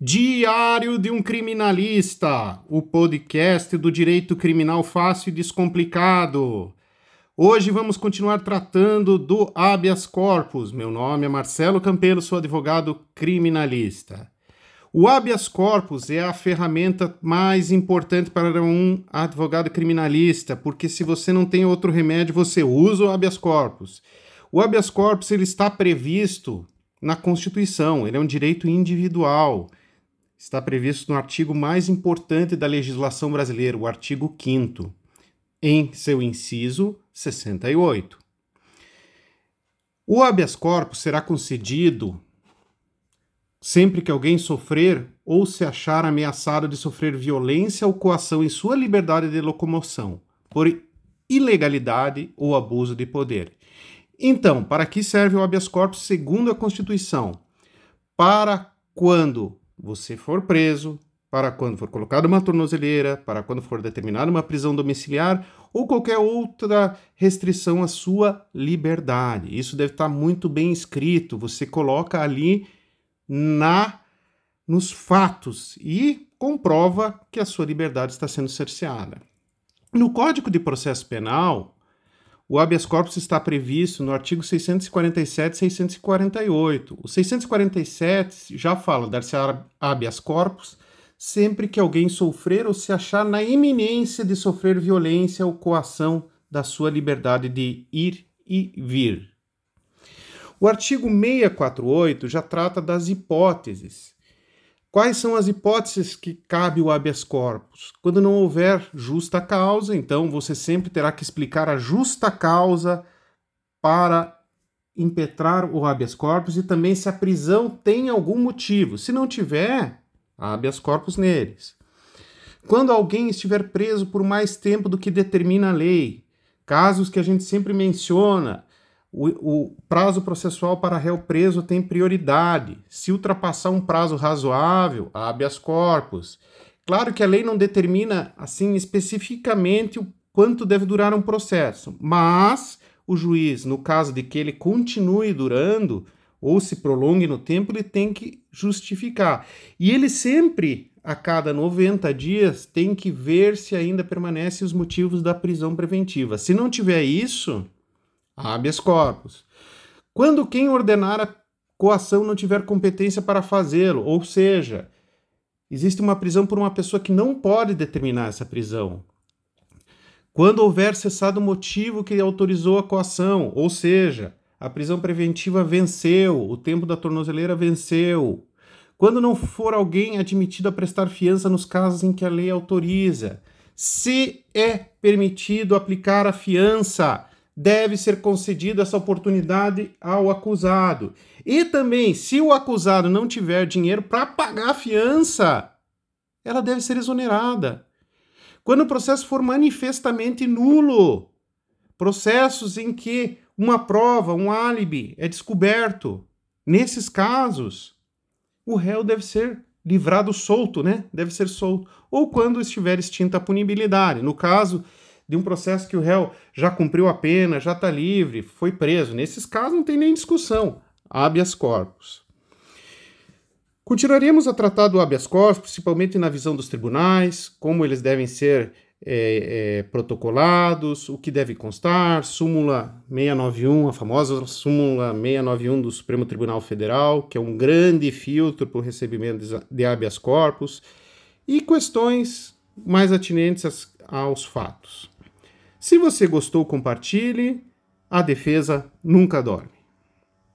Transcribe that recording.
Diário de um Criminalista, o podcast do direito criminal fácil e descomplicado. Hoje vamos continuar tratando do habeas corpus. Meu nome é Marcelo Campelo, sou advogado criminalista. O habeas corpus é a ferramenta mais importante para um advogado criminalista, porque se você não tem outro remédio, você usa o habeas corpus. O habeas corpus ele está previsto na Constituição, ele é um direito individual está previsto no artigo mais importante da legislação brasileira, o artigo 5, em seu inciso 68. O habeas corpus será concedido sempre que alguém sofrer ou se achar ameaçado de sofrer violência ou coação em sua liberdade de locomoção, por ilegalidade ou abuso de poder. Então, para que serve o habeas corpus segundo a Constituição? Para quando você for preso, para quando for colocado uma tornozeleira, para quando for determinada uma prisão domiciliar ou qualquer outra restrição à sua liberdade. Isso deve estar muito bem escrito. Você coloca ali na nos fatos e comprova que a sua liberdade está sendo cerceada. No Código de Processo Penal, o habeas corpus está previsto no artigo 647 e 648. O 647 já fala dar-se habeas corpus sempre que alguém sofrer ou se achar na iminência de sofrer violência ou coação da sua liberdade de ir e vir. O artigo 648 já trata das hipóteses Quais são as hipóteses que cabe o habeas corpus? Quando não houver justa causa, então você sempre terá que explicar a justa causa para impetrar o habeas corpus e também se a prisão tem algum motivo. Se não tiver, habeas corpus neles. Quando alguém estiver preso por mais tempo do que determina a lei, casos que a gente sempre menciona, o, o, prazo processual para réu preso tem prioridade. Se ultrapassar um prazo razoável, habeas corpus. Claro que a lei não determina assim especificamente o quanto deve durar um processo, mas o juiz, no caso de que ele continue durando ou se prolongue no tempo, ele tem que justificar. E ele sempre, a cada 90 dias, tem que ver se ainda permanecem os motivos da prisão preventiva. Se não tiver isso, habeas corpus. Quando quem ordenar a coação não tiver competência para fazê-lo, ou seja, existe uma prisão por uma pessoa que não pode determinar essa prisão. Quando houver cessado o motivo que autorizou a coação, ou seja, a prisão preventiva venceu, o tempo da tornozeleira venceu. Quando não for alguém admitido a prestar fiança nos casos em que a lei autoriza. Se é permitido aplicar a fiança, deve ser concedida essa oportunidade ao acusado. E também, se o acusado não tiver dinheiro para pagar a fiança, ela deve ser exonerada. Quando o processo for manifestamente nulo, processos em que uma prova, um álibi é descoberto, nesses casos, o réu deve ser livrado solto, né? Deve ser solto. Ou quando estiver extinta a punibilidade. No caso de um processo que o réu já cumpriu a pena, já está livre, foi preso. Nesses casos não tem nem discussão. Habeas corpus. Continuaremos a tratar do habeas corpus, principalmente na visão dos tribunais, como eles devem ser é, é, protocolados, o que deve constar, súmula 691, a famosa súmula 691 do Supremo Tribunal Federal, que é um grande filtro para o recebimento de habeas corpus, e questões mais atinentes aos fatos. Se você gostou, compartilhe. A defesa nunca dorme.